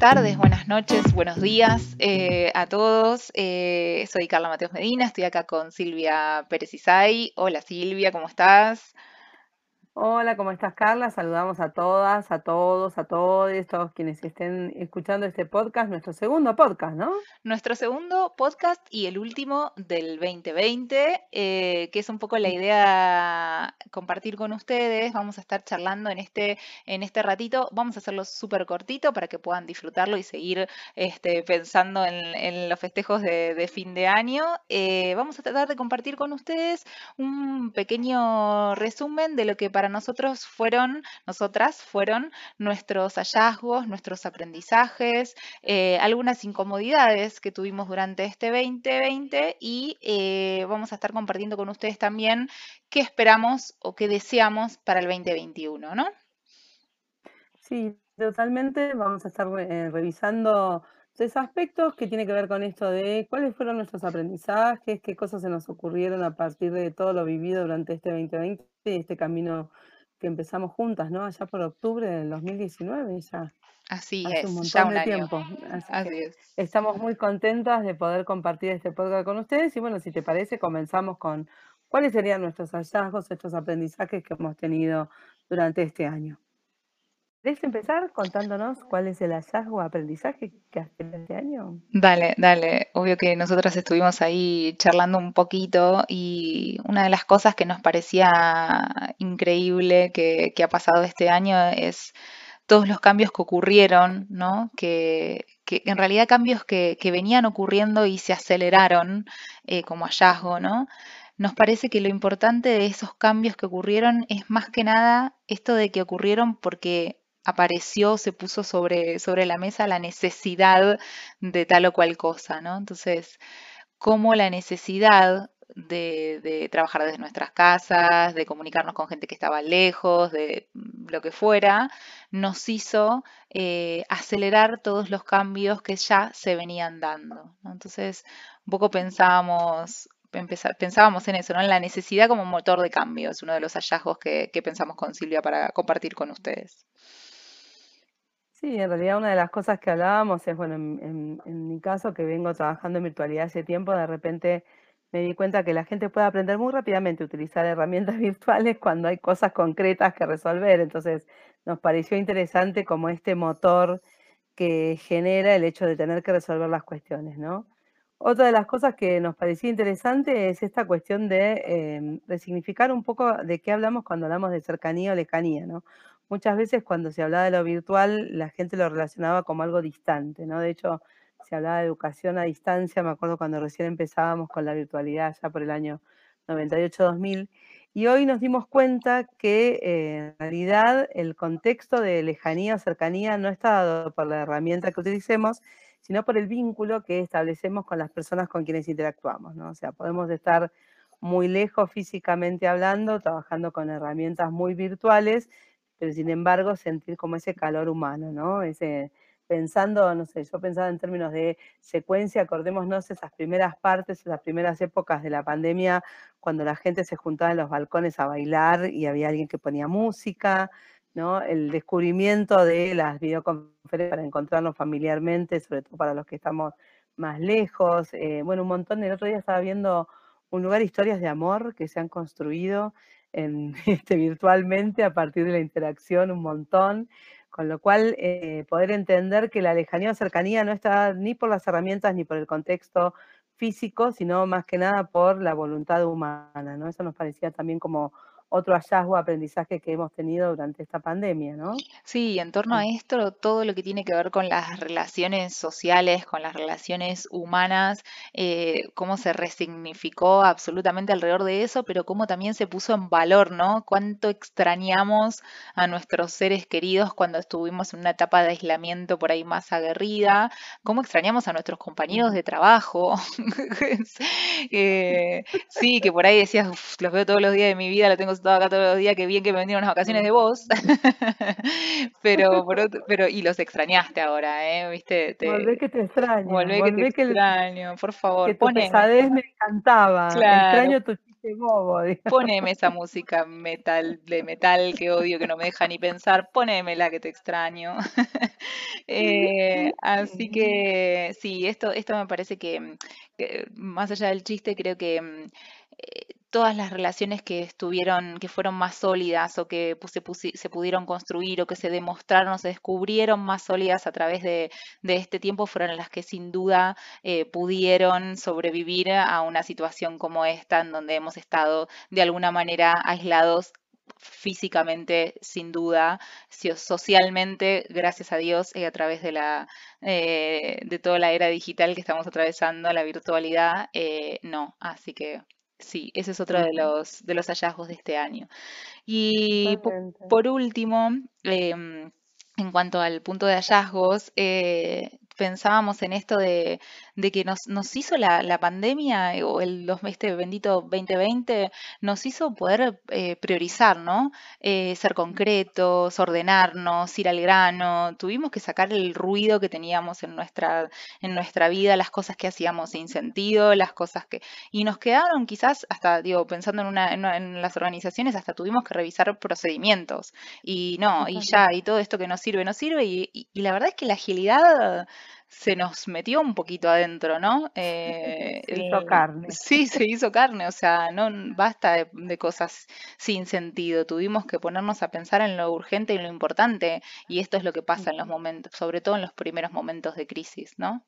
tardes, buenas noches, buenos días eh, a todos. Eh, soy Carla Mateos Medina, estoy acá con Silvia Pérez Isay. Hola Silvia, ¿cómo estás? Hola, ¿cómo estás, Carla? Saludamos a todas, a todos, a todos, todos quienes estén escuchando este podcast, nuestro segundo podcast, ¿no? Nuestro segundo podcast y el último del 2020, eh, que es un poco la idea compartir con ustedes. Vamos a estar charlando en este, en este ratito. Vamos a hacerlo súper cortito para que puedan disfrutarlo y seguir este, pensando en, los festejos de, fin de año. Eh, vamos a tratar de compartir con ustedes un pequeño resumen de lo que para nosotros fueron, nosotras fueron nuestros hallazgos, nuestros aprendizajes, eh, algunas incomodidades que tuvimos durante este 2020 y eh, vamos a estar compartiendo con ustedes también qué esperamos o qué deseamos para el 2021, ¿no? Sí, totalmente. Vamos a estar eh, revisando tres aspectos que tiene que ver con esto de cuáles fueron nuestros aprendizajes, qué cosas se nos ocurrieron a partir de todo lo vivido durante este 2020 y este camino que empezamos juntas, ¿no? Allá por octubre del 2019 ya. Así Hace es, un ya montón un de año. tiempo. Así es. estamos muy contentas de poder compartir este podcast con ustedes y bueno, si te parece, comenzamos con cuáles serían nuestros hallazgos, estos aprendizajes que hemos tenido durante este año. ¿Querés empezar contándonos cuál es el hallazgo o aprendizaje que has tenido este año? Dale, dale. Obvio que nosotras estuvimos ahí charlando un poquito y una de las cosas que nos parecía increíble que, ha pasado este año es todos los cambios que ocurrieron, ¿no? Que, en realidad cambios que, que venían ocurriendo y se aceleraron eh, como hallazgo, ¿no? Nos parece que lo importante de esos cambios que ocurrieron es más que nada esto de que ocurrieron porque apareció, se puso sobre, sobre la mesa la necesidad de tal o cual cosa, ¿no? Entonces, cómo la necesidad de, trabajar desde nuestras casas, de comunicarnos con gente que estaba lejos, de lo que fuera, nos hizo eh, acelerar todos los cambios que ya se venían dando. Entonces, un poco pensábamos, pensábamos en eso, ¿no? en la necesidad como motor de cambio, es uno de los hallazgos que pensamos con Silvia para compartir con ustedes. Sí, en realidad una de las cosas que hablábamos es, bueno, en, mi caso, que vengo trabajando en virtualidad hace tiempo, de repente me di cuenta que la gente puede aprender muy rápidamente a utilizar herramientas virtuales cuando hay cosas concretas que resolver. Entonces, nos pareció interesante como este motor que genera el hecho de tener que resolver las cuestiones, ¿no? Otra de las cosas que nos parecía interesante es esta cuestión de eh, resignificar un poco de qué hablamos cuando hablamos de cercanía o lejanía, ¿no? Muchas veces cuando se hablaba de lo virtual, la gente lo relacionaba como algo distante, ¿no? De hecho, se hablaba de educación a distancia, me acuerdo cuando recién empezábamos con la virtualidad, ya por el año 98-2000, y hoy nos dimos cuenta que eh, en realidad el contexto de lejanía o cercanía no está dado por la herramienta que utilicemos, sino por el vínculo que establecemos con las personas con quienes interactuamos, ¿no? O sea, podemos estar muy lejos físicamente hablando, trabajando con herramientas muy virtuales, pero sin embargo sentir como ese calor humano, ¿no? Ese, pensando, no sé, yo pensaba en términos de secuencia, acordémonos esas primeras partes, esas primeras épocas de la pandemia, cuando la gente se juntaba en los balcones a bailar y había alguien que ponía música, ¿no? El descubrimiento de las videoconferencias para encontrarnos familiarmente, sobre todo para los que estamos más lejos. Eh, bueno, un montón. El otro día estaba viendo un lugar, historias de amor que se han construido en, este, virtualmente a partir de la interacción un montón, con lo cual eh, poder entender que la lejanía o cercanía no está ni por las herramientas ni por el contexto físico, sino más que nada por la voluntad humana, ¿no? Eso nos parecía también como otro hallazgo, aprendizaje que hemos tenido durante esta pandemia, ¿no? Sí, en torno a esto, todo lo que tiene que ver con las relaciones sociales, con las relaciones humanas, eh, cómo se resignificó absolutamente alrededor de eso, pero cómo también se puso en valor, ¿no? Cuánto extrañamos a nuestros seres queridos cuando estuvimos en una etapa de aislamiento por ahí más aguerrida, cómo extrañamos a nuestros compañeros de trabajo. Eh, sí, que por ahí decías, los veo todos los días de mi vida, lo tengo todo acá todos los días, qué bien que me vendieron unas vacaciones de vos. pero, pero, y los extrañaste ahora, ¿eh? ¿Viste? Te, volvé que te extraño. Volvé, que te extraño, por favor. Que tu pesadez me encantaba. Extraño tu Qué bobo, Poneme esa música metal, de metal que odio, que no me deja ni pensar, ponémela que te extraño. Eh, así que sí, esto, esto me parece que, que más allá del chiste, creo que mm, eh, todas las relaciones que estuvieron, que fueron más sólidas o que se, pudieron construir o que se demostraron o se descubrieron más sólidas a través de, este tiempo fueron las que sin duda eh, pudieron sobrevivir a una situación como esta, en donde hemos estado de alguna manera aislados físicamente, sin duda, socialmente, gracias a Dios, y a través de la eh, de toda la era digital que estamos atravesando, la virtualidad, no. Así que Sí, ese es otro de los, de los hallazgos de este año. Y por último, em, en cuanto al punto de hallazgos, eh, pensábamos en esto de, que nos, nos hizo la, pandemia eh, o el este bendito 2020, nos hizo poder eh, priorizar, ¿no? Eh, ser concretos, ordenarnos, ir al grano. Tuvimos que sacar el ruido que teníamos en nuestra, en nuestra vida, las cosas que hacíamos sin sentido, las cosas que... Y nos quedaron quizás, hasta, digo, pensando en, una, en, las organizaciones, hasta tuvimos que revisar procedimientos. Y no, y ya, y todo esto que nos sirve, nos sirve. y la verdad es que la agilidad se nos metió un poquito adentro, ¿no? Eh, se hizo carne. Sí, se hizo carne, o sea, no basta de, cosas sin sentido, tuvimos que ponernos a pensar en lo urgente y lo importante, y esto es lo que pasa en los momentos, sobre todo en los primeros momentos de crisis, ¿no?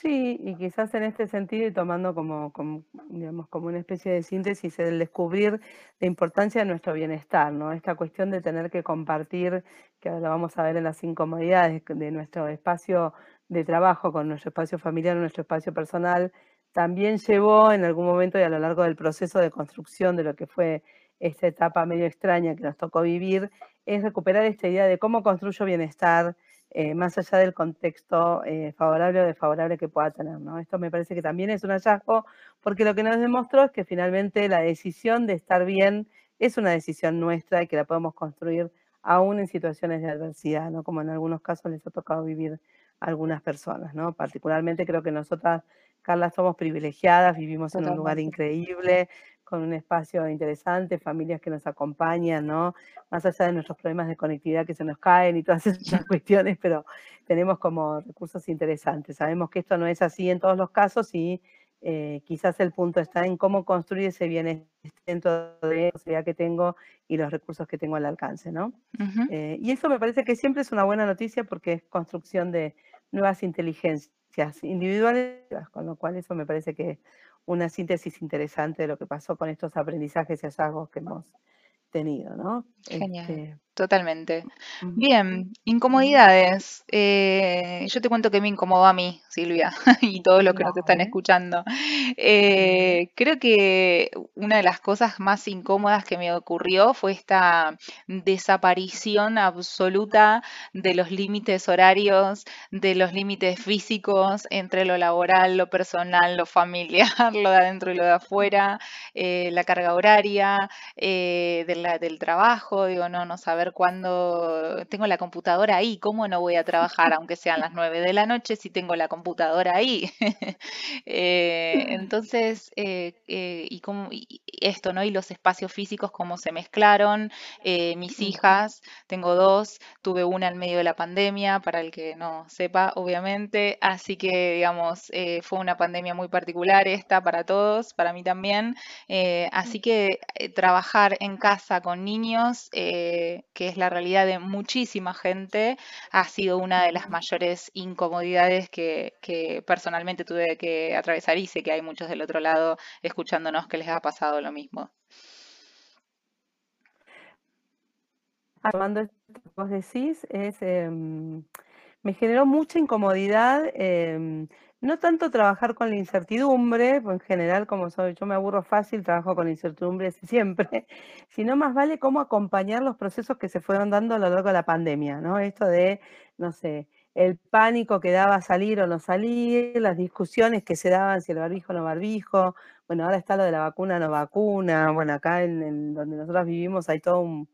Sí, y quizás en este sentido y tomando como, como, digamos, como una especie de síntesis el descubrir la importancia de nuestro bienestar, ¿no? Esta cuestión de tener que compartir, que ahora lo vamos a ver en las incomodidades de nuestro espacio de trabajo con nuestro espacio familiar, nuestro espacio personal, también llevó en algún momento y a lo largo del proceso de construcción de lo que fue esta etapa medio extraña que nos tocó vivir, es recuperar esta idea de cómo construyo bienestar, eh, más allá del contexto eh, favorable o desfavorable que pueda tener. ¿no? Esto me parece que también es un hallazgo, porque lo que nos demostró es que finalmente la decisión de estar bien es una decisión nuestra y que la podemos construir aún en situaciones de adversidad, ¿no? como en algunos casos les ha tocado vivir algunas personas. ¿no? Particularmente creo que nosotras, Carla, somos privilegiadas, vivimos en un lugar increíble, con un espacio interesante, familias que nos acompañan, ¿no? Más allá de nuestros problemas de conectividad que se nos caen y todas esas cuestiones, pero tenemos como recursos interesantes. Sabemos que esto no es así en todos los casos y eh, quizás el punto está en cómo construir ese bienestar dentro de la posibilidad que tengo y los recursos que tengo al alcance, ¿no? Eh, y eso me parece que siempre es una buena noticia porque es construcción de nuevas inteligencias individuales, con lo cual eso me parece que una síntesis interesante de lo que pasó con estos aprendizajes y hallazgos que hemos tenido, ¿no? Genial. Este, Totalmente. Bien, incomodidades. Eh, yo te cuento que me incomodó a mí, Silvia, y todos los que nos están escuchando. Eh, creo que una de las cosas más incómodas que me ocurrió fue esta desaparición absoluta de los límites horarios, de los límites físicos entre lo laboral, lo personal, lo familiar, lo de adentro y lo de afuera, eh, la carga horaria del trabajo, digo, no, no saber cuando tengo la computadora ahí, ¿cómo no voy a trabajar aunque sean las 9 de la noche si tengo la computadora ahí? Eh, entonces, eh, eh, y, cómo, esto, ¿no? Y los espacios físicos, cómo se mezclaron. mis hijas, tengo dos, tuve una en medio de la pandemia, para el que no sepa, obviamente. Así que, digamos, fue una pandemia muy particular esta para todos, para mí también. así que trabajar en casa con niños, que es la realidad de muchísima gente, ha sido una de las mayores incomodidades que, personalmente tuve que atravesar y sé que hay muchos del otro lado escuchándonos que les ha pasado lo mismo. Que vos decís, es, em, me generó mucha incomodidad em, no tanto trabajar con la incertidumbre, pues en general como soy, yo me aburro fácil, trabajo con incertidumbre siempre, sino más vale cómo acompañar los procesos que se fueron dando a lo largo de la pandemia, ¿no? Esto de, no sé, el pánico que daba salir o no salir, las discusiones que se daban si el barbijo o no barbijo, bueno, ahora está lo de la vacuna no vacuna, bueno, acá en donde nosotros vivimos hay todo un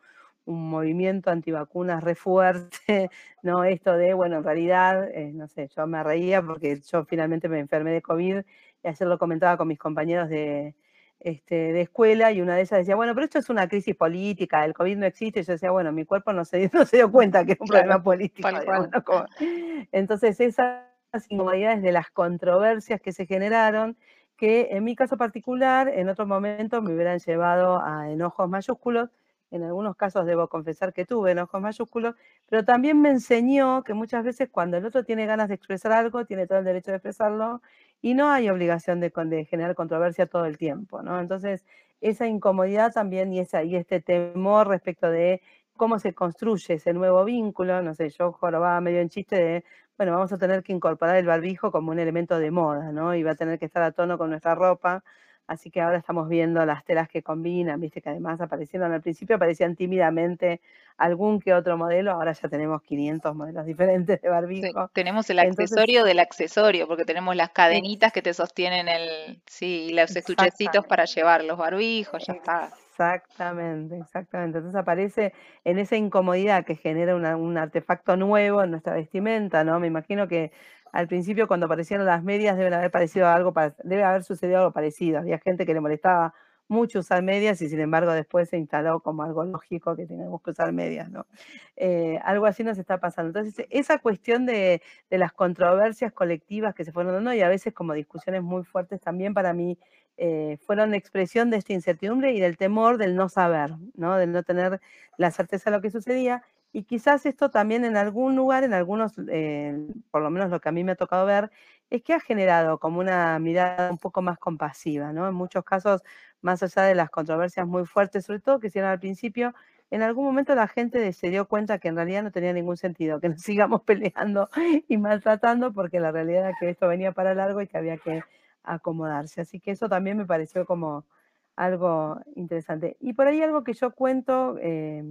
un movimiento antivacunas re fuerte, ¿no? Esto de, bueno, en realidad, eh, no sé, yo me reía porque yo finalmente me enfermé de COVID y ayer lo comentaba con mis compañeros de, este, de escuela y una de ellas decía, bueno, pero esto es una crisis política, el COVID no existe. Y yo decía, bueno, mi cuerpo no se, no se dio cuenta que es un problema político. Entonces, esas incomodidades de las controversias que se generaron, que en mi caso particular, en otros momentos me hubieran llevado a enojos mayúsculos, en algunos casos debo confesar que tuve enojos mayúsculos, pero también me enseñó que muchas veces cuando el otro tiene ganas de expresar algo, tiene todo el derecho de expresarlo y no hay obligación de, generar controversia todo el tiempo, ¿no? Entonces, esa incomodidad también y, esa, y este temor respecto de cómo se construye ese nuevo vínculo, no sé, yo jorobaba medio en chiste de, bueno, vamos a tener que incorporar el barbijo como un elemento de moda, ¿no? Y va a tener que estar a tono con nuestra ropa, Así que ahora estamos viendo las telas que combinan, viste que además aparecieron al principio, aparecían tímidamente algún que otro modelo, ahora ya tenemos 500 modelos diferentes de barbijo. tenemos el accesorio del accesorio, porque tenemos las cadenitas que te sostienen el, sí, los estuchecitos para llevar los barbijos, ya está. Exactamente, exactamente. Entonces aparece en esa incomodidad que genera un artefacto nuevo en nuestra vestimenta, ¿no? Me imagino que al principio cuando aparecieron las medias deben haber parecido algo, debe haber sucedido algo parecido. Había gente que le molestaba mucho usar medias y sin embargo después se instaló como algo lógico que tenemos que usar medias, ¿no? Eh, algo así nos está pasando. Entonces, esa cuestión de, las controversias colectivas que se fueron dando y a veces como discusiones muy fuertes también para mí eh, fueron expresión de esta incertidumbre y del temor del no saber, ¿no? Del no tener la certeza de lo que sucedía y quizás esto también en algún lugar, en algunos, eh, por lo menos lo que a mí me ha tocado ver, es que ha generado como una mirada un poco más compasiva, ¿no? En muchos casos, más allá de las controversias muy fuertes, sobre todo que hicieron al principio, en algún momento la gente se dio cuenta que en realidad no tenía ningún sentido que nos sigamos peleando y maltratando, porque la realidad era que esto venía para largo y que había que acomodarse. Así que eso también me pareció como algo interesante. Y por ahí algo que yo cuento, eh,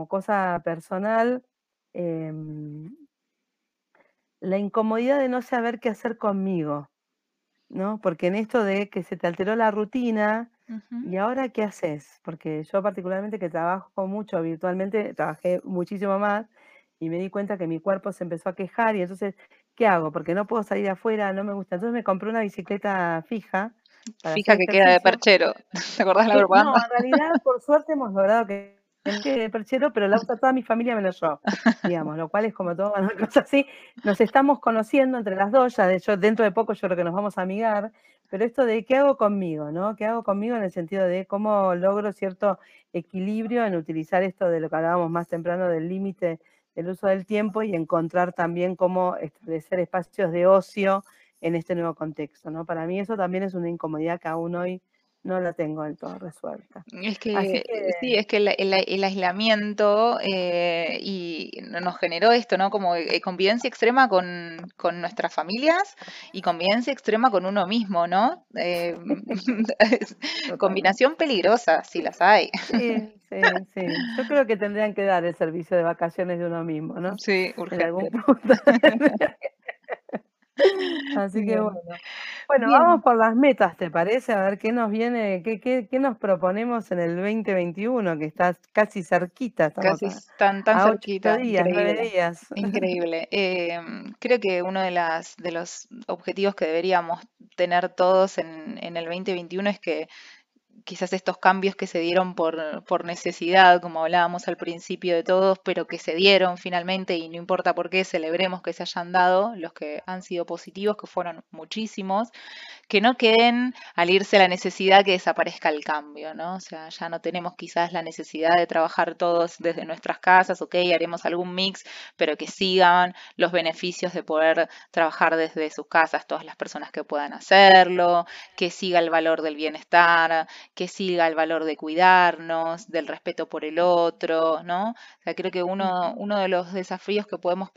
como cosa personal, em, la incomodidad de no saber qué hacer conmigo, ¿no? Porque en esto de que se te alteró la rutina, ¿y ahora qué haces? Porque yo particularmente que trabajo mucho virtualmente, trabajé muchísimo más y me di cuenta que mi cuerpo se empezó a quejar y entonces, ¿qué hago? Porque no puedo salir afuera, no me gusta. Entonces me compré una bicicleta fija. Fija que queda de perchero. ¿Te acordás la propaganda? No, en realidad, por suerte hemos logrado que de perchero, pero la usa toda mi familia menos yo, digamos, lo cual es como todo una así. Nos estamos conociendo entre las dos, ya de hecho dentro de poco yo creo que nos vamos a amigar, pero esto de qué hago conmigo, ¿no? ¿Qué hago conmigo en el sentido de cómo logro cierto equilibrio en utilizar esto de lo que hablábamos más temprano del límite del uso del tiempo y encontrar también cómo establecer espacios de ocio en este nuevo contexto, ¿no? Para mí eso también es una incomodidad que aún hoy no la tengo del todo resuelta. Es que, sí, es que el, aislamiento eh, y nos generó esto, ¿no? Como eh, convivencia extrema con, nuestras familias y convivencia extrema con uno mismo, ¿no? Eh, combinación peligrosa, si las hay. Sí, sí, sí. Yo creo que tendrían que dar el servicio de vacaciones de uno mismo, ¿no? Sí, urgente. En algún Así que bueno. Bueno, vamos por las metas, ¿te parece? A ver qué nos viene, qué, qué, qué nos proponemos en el 2021, que está casi cerquita. Casi tan, tan cerquita. Días, increíble. días. Increíble. Em, creo que uno de, las, de los objetivos que deberíamos tener todos en, en el 2021 es que quizás estos cambios que se dieron por, por, necesidad, como hablábamos al principio de todos, pero que se dieron finalmente y no importa por qué, celebremos que se hayan dado, los que han sido positivos, que fueron muchísimos, que no queden al irse la necesidad que desaparezca el cambio, ¿no? O sea, ya no tenemos quizás la necesidad de trabajar todos desde nuestras casas, ok, haremos algún mix, pero que sigan los beneficios de poder trabajar desde sus casas todas las personas que puedan hacerlo, que siga el valor del bienestar, que siga el valor de cuidarnos, del respeto por el otro, ¿no? O sea, creo que uno, uno de los desafíos que podemos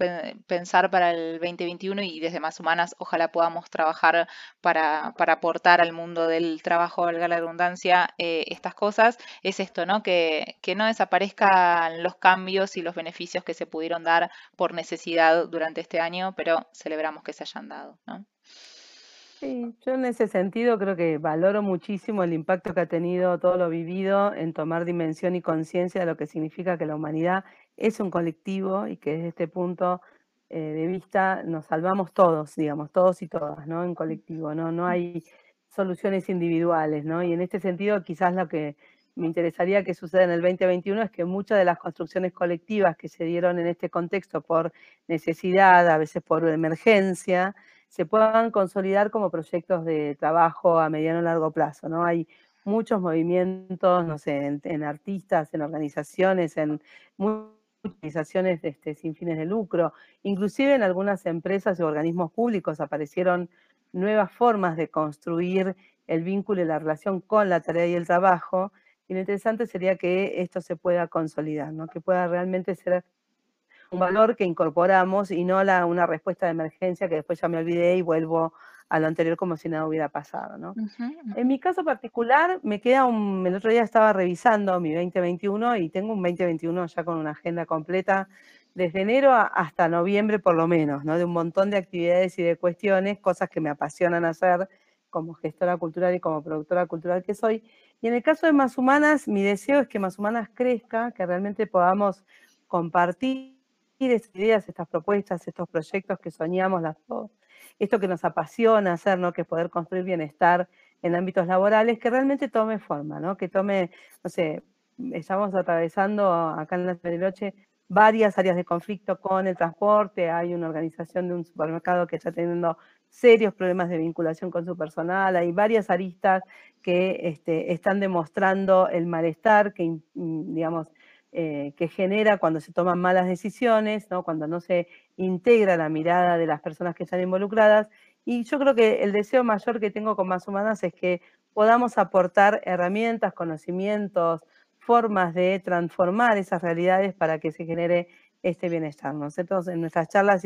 pensar para el 2021 y desde Más Humanas ojalá podamos trabajar para, para aportar al mundo del trabajo, valga la redundancia, eh, estas cosas, es esto, ¿no? Que, que no desaparezcan los cambios y los beneficios que se pudieron dar por necesidad durante este año, pero celebramos que se hayan dado, ¿no? Sí, yo en ese sentido creo que valoro muchísimo el impacto que ha tenido todo lo vivido en tomar dimensión y conciencia de lo que significa que la humanidad es un colectivo y que desde este punto eh, de vista nos salvamos todos, digamos, todos y todas, ¿no? En colectivo, ¿no? No hay soluciones individuales, ¿no? Y en este sentido, quizás lo que me interesaría que suceda en el 2021 es que muchas de las construcciones colectivas que se dieron en este contexto por necesidad, a veces por emergencia, se puedan consolidar como proyectos de trabajo a mediano y largo plazo, ¿no? Hay muchos movimientos, no sé, en, artistas, en organizaciones, en organizaciones este, sin fines de lucro, inclusive en algunas empresas y organismos públicos aparecieron nuevas formas de construir el vínculo y la relación con la tarea y el trabajo. Y lo interesante sería que esto se pueda consolidar, ¿no? que pueda realmente ser un valor que incorporamos y no la, una respuesta de emergencia que después ya me olvidé y vuelvo a lo anterior como si nada hubiera pasado. ¿no? En mi caso particular, me queda un, el otro día estaba revisando mi 2021 y tengo un 2021 ya con una agenda completa desde enero hasta noviembre por lo menos, ¿no? de un montón de actividades y de cuestiones, cosas que me apasionan hacer como gestora cultural y como productora cultural que soy. Y en el caso de Más Humanas, mi deseo es que Más Humanas crezca, que realmente podamos compartir estas ideas, estas propuestas, estos proyectos que soñamos las dos, esto que nos apasiona hacer, ¿no? que es poder construir bienestar en ámbitos laborales, que realmente tome forma, ¿no? que tome, no sé, estamos atravesando acá en la Bariloche varias áreas de conflicto con el transporte, hay una organización de un supermercado que está teniendo serios problemas de vinculación con su personal, hay varias aristas que este, están demostrando el malestar que, digamos, eh, que genera cuando se toman malas decisiones, ¿no? cuando no se integra la mirada de las personas que están involucradas. Y yo creo que el deseo mayor que tengo con Más Humanas es que podamos aportar herramientas, conocimientos, formas de transformar esas realidades para que se genere este bienestar. Entonces, en nuestras charlas,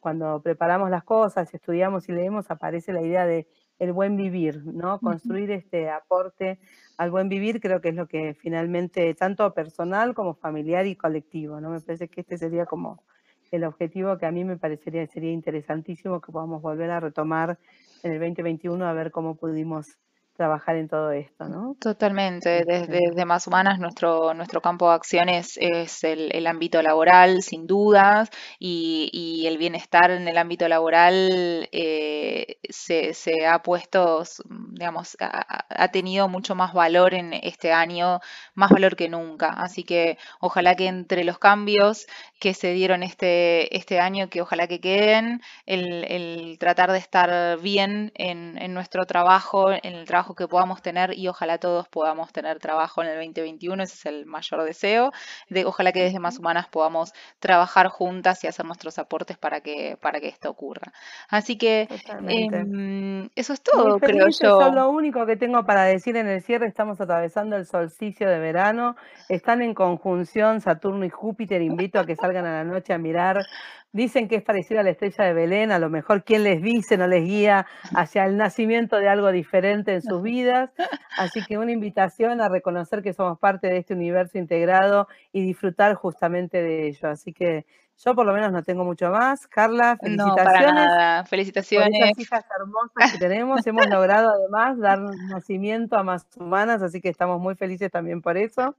cuando preparamos las cosas, estudiamos y leemos, aparece la idea de el buen vivir, ¿no? Construir este aporte al buen vivir creo que es lo que finalmente, tanto personal como familiar y colectivo, ¿no? Me parece que este sería como el objetivo que a mí me parecería sería interesantísimo que podamos volver a retomar en el 2021 a ver cómo pudimos trabajar en todo esto, ¿no? Totalmente. Desde, Más Humanas, nuestro, nuestro campo de acción es, el, ámbito laboral, sin dudas, y, el bienestar en el ámbito laboral eh, se, ha puesto, digamos, ha, tenido mucho más valor en este año, más valor que nunca. Así que ojalá que entre los cambios que se dieron este, este año, que ojalá que queden, el, tratar de estar bien en, en nuestro trabajo, en el trabajo que podamos tener y ojalá todos podamos tener trabajo en el 2021, ese es el mayor deseo. De, ojalá que desde Más Humanas podamos trabajar juntas y hacer nuestros aportes para que, para que esto ocurra. Así que em, eso es todo, creo yo. Eso es lo único que tengo para decir en el cierre. Estamos atravesando el solsticio de verano, están en conjunción Saturno y Júpiter. Invito a que salgan a la noche a mirar Dicen que es parecida a la estrella de Belén, a lo mejor quien les dice no les guía hacia el nacimiento de algo diferente en sus vidas. Así que una invitación a reconocer que somos parte de este universo integrado y disfrutar justamente de ello. Así que yo por lo menos no tengo mucho más. Carla, felicitaciones. Felicitaciones. Por hijas hermosas que tenemos. Hemos logrado además dar nacimiento a más humanas, así que estamos muy felices también por eso.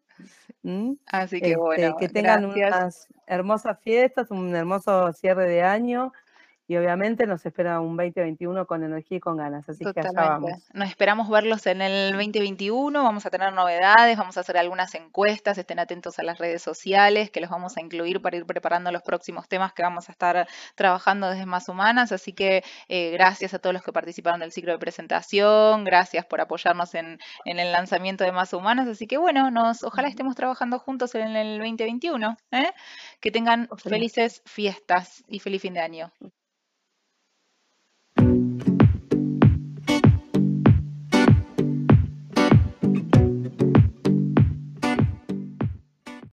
¿Mm? Así que este, bueno. Que tengan unas hermosas fiestas, un hermoso cierre de año y obviamente nos espera un 2021 con energía y con ganas, así que allá vamos. Nos esperamos verlos en el 2021, vamos a tener novedades, vamos a hacer algunas encuestas, estén atentos a las redes sociales, que los vamos a incluir para ir preparando los próximos temas que vamos a estar trabajando desde Más Humanas, así que eh, gracias a todos los que participaron del ciclo de presentación, gracias por apoyarnos en, el lanzamiento de Más Humanas, así que bueno, nos, ojalá estemos trabajando juntos en el 2021, ¿eh? que tengan felices fiestas y feliz fin de año.